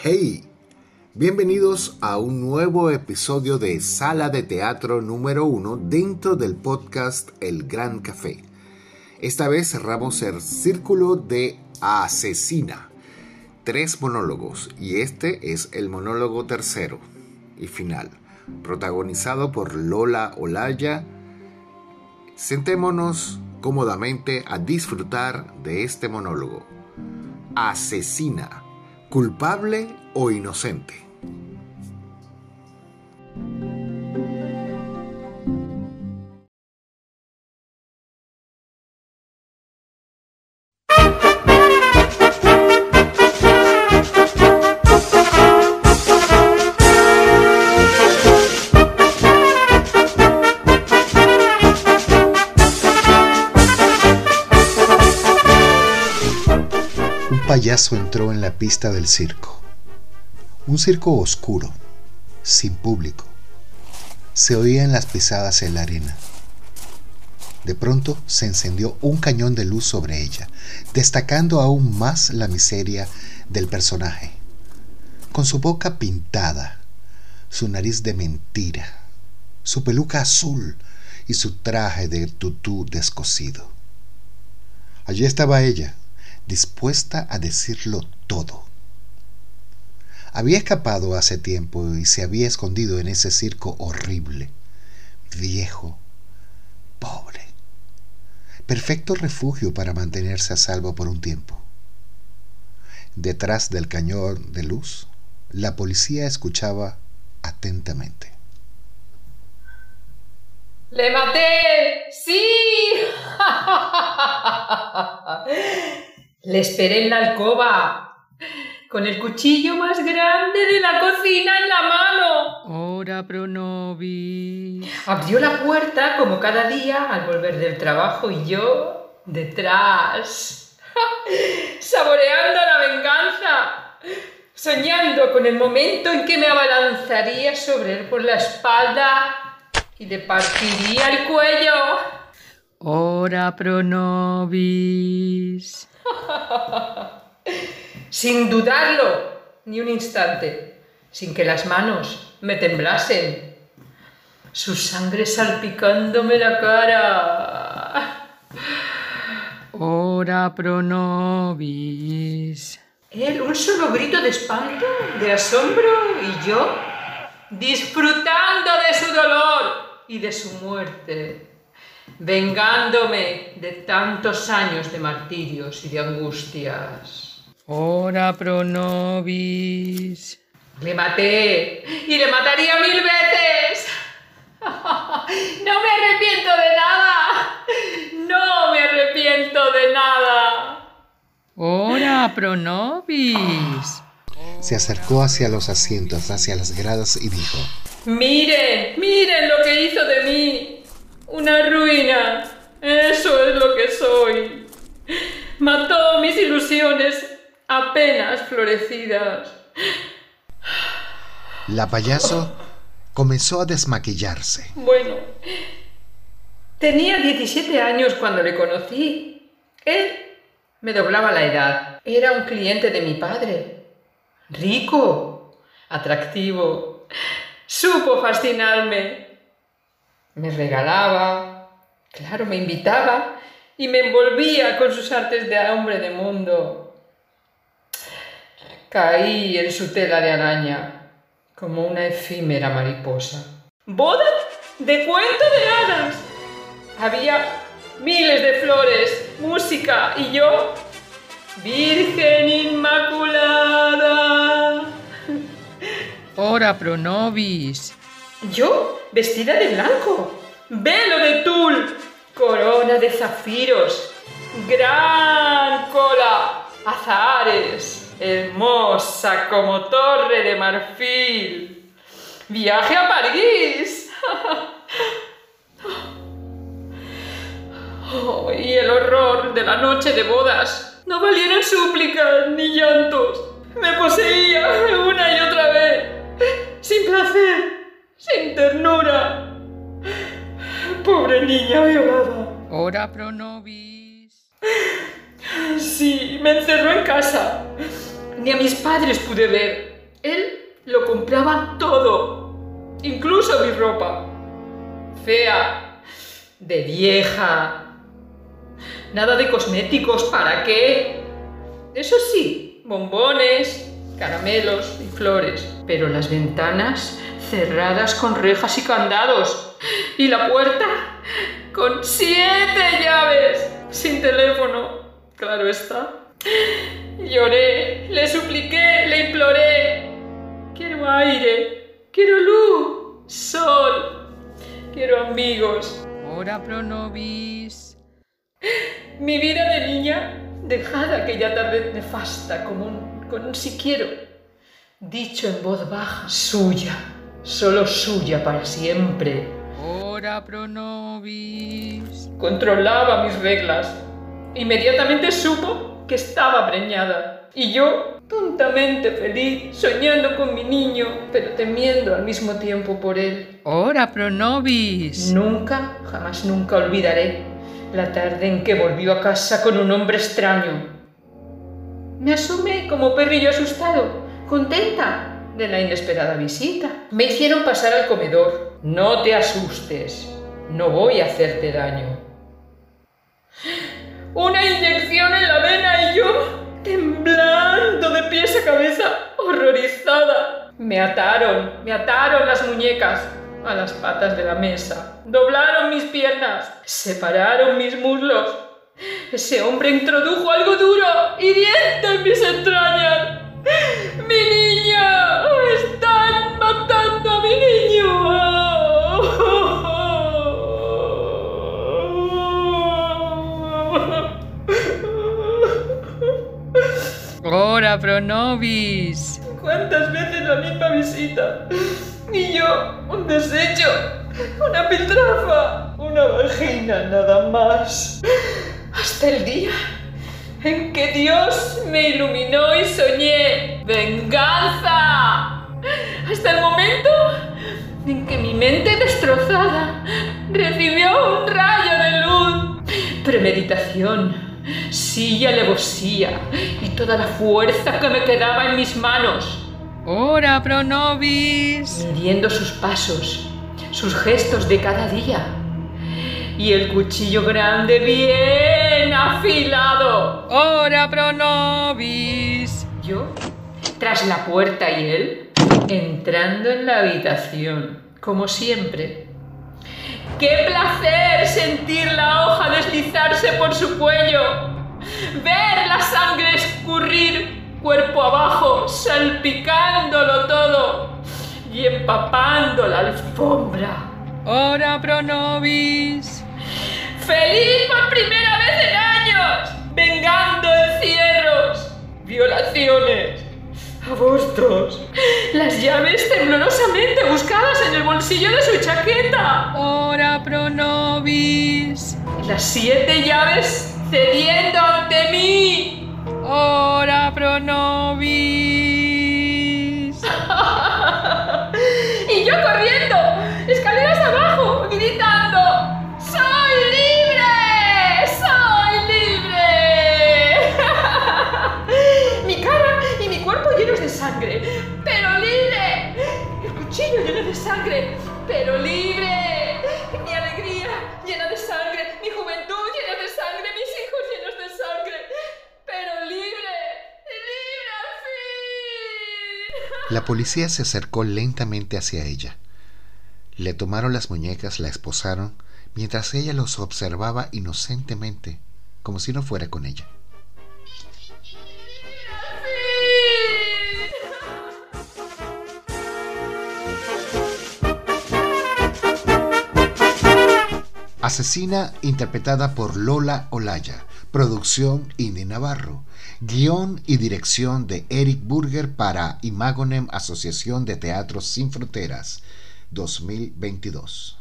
Hey, bienvenidos a un nuevo episodio de Sala de Teatro número uno dentro del podcast El Gran Café. Esta vez cerramos el círculo de Asesina. Tres monólogos y este es el monólogo tercero y final, protagonizado por Lola Olaya. Sentémonos cómodamente a disfrutar de este monólogo. Asesina, culpable o inocente. Payaso entró en la pista del circo. Un circo oscuro, sin público. Se oían las pisadas en la arena. De pronto se encendió un cañón de luz sobre ella, destacando aún más la miseria del personaje. Con su boca pintada, su nariz de mentira, su peluca azul y su traje de tutú descosido. Allí estaba ella, dispuesta a decirlo todo. Había escapado hace tiempo y se había escondido en ese circo horrible, viejo, pobre. Perfecto refugio para mantenerse a salvo por un tiempo. Detrás del cañón de luz, la policía escuchaba atentamente. ¡Le maté! ¡Sí! Le esperé en la alcoba, con el cuchillo más grande de la cocina en la mano. Ora pro nobis. Abrió la puerta como cada día al volver del trabajo y yo detrás, saboreando la venganza, soñando con el momento en que me abalanzaría sobre él por la espalda y le partiría el cuello. Ora pro nobis. sin dudarlo ni un instante, sin que las manos me temblasen, su sangre salpicándome la cara. Ora pro nobis. Él, un solo grito de espanto, de asombro, y yo disfrutando de su dolor y de su muerte, vengándome de tantos años de martirios y de angustias. Ora pro nobis. Le maté y le mataría mil veces. No me arrepiento de nada. No me arrepiento de nada. Ora pro nobis. Se acercó hacia los asientos, hacia las gradas y dijo, Miren, miren lo que hizo de mí. Una ruina. Eso es lo que soy. Mató mis ilusiones apenas florecidas. la payaso comenzó a desmaquillarse. Bueno, tenía 17 años cuando le conocí. Él me doblaba la edad. Era un cliente de mi padre. Rico, atractivo. Supo fascinarme. Me regalaba, claro, me invitaba y me envolvía con sus artes de hombre de mundo. Caí en su tela de araña como una efímera mariposa. ¡Boda de cuento de hadas! Había miles de flores, música y yo, Virgen Inmaculada. Ora pro nobis. Yo, vestida de blanco, velo de tul, corona de zafiros, gran cola, azahares, hermosa como torre de marfil. Viaje a París. Y el horror de la noche de bodas. No valieron súplicas ni llantos. Me poseía una y otra vez. Sin placer, ternura. Pobre niña violada. Ora pro nobis. Sí, me encerró en casa. Ni a mis padres pude ver. Él lo compraba todo, incluso mi ropa. Fea, de vieja. Nada de cosméticos, ¿para qué? Eso sí, bombones, caramelos y flores, pero las ventanas cerradas con rejas y candados y la puerta con siete llaves, sin teléfono, claro está. Lloré, le supliqué, le imploré. Quiero aire, quiero luz, sol, quiero amigos. Ora pro nobis. Mi vida de niña, dejada aquella tarde nefasta como un, con un si quiero, dicho en voz baja, suya, solo suya para siempre. Ora pro nobis. Controlaba mis reglas. Inmediatamente supo que estaba preñada. Y yo, tontamente feliz, soñando con mi niño, pero temiendo al mismo tiempo por él. Ora pro nobis. Nunca, jamás nunca olvidaré la tarde en que volvió a casa con un hombre extraño. Me asomé como perrillo asustado, contenta de la inesperada visita. Me hicieron pasar al comedor. No te asustes, no voy a hacerte daño. Una inyección en la vena y yo, temblando de pies a cabeza, horrorizada. Me ataron, me ataron las muñecas a las patas de la mesa. Doblaron mis piernas, separaron mis muslos. Ese hombre introdujo algo duro, hiriente en mis entrañas. ¡Mi Ora pro nobis. ¿Cuántas veces la misma visita? Y yo, un desecho, una piltrafa, una vagina, nada más. Hasta el día en que Dios me iluminó y soñé venganza. Hasta el momento en que mi mente destrozada recibió un rayo de luz. Premeditación, silla alevosía y toda la fuerza que me quedaba en mis manos. Ora pro nobis. Midiendo sus pasos, sus gestos de cada día. Y el cuchillo grande bien afilado. Ora pro nobis. Yo, tras la puerta y él, entrando en la habitación, como siempre. ¡Qué placer sentir la hoja deslizarse por su cuello! ¡Ver la sangre escurrir cuerpo abajo, salpicándolo todo y empapando la alfombra! Ora pro nobis. ¡Feliz por primera vez en años! ¡Vengando encierros! ¡Violaciones! ¡Abortos! Las llaves temblorosamente buscadas en el bolsillo de su chaqueta. Ora pro nobis. Las siete llaves cediendo ante mí. Ora pro nobis. Pero libre. Mi alegría llena de sangre, mi juventud llena de sangre, mis hijos llenos de sangre, pero libre. ¡Libre al fin! La policía se acercó lentamente hacia ella. Le tomaron las muñecas, la esposaron, mientras ella los observaba inocentemente, como si no fuera con ella. Asesina interpretada por Lola Olaya. Producción Indy Navarro. Guión y dirección de Eric Burger para Imagonem Asociación de Teatros Sin Fronteras 2022.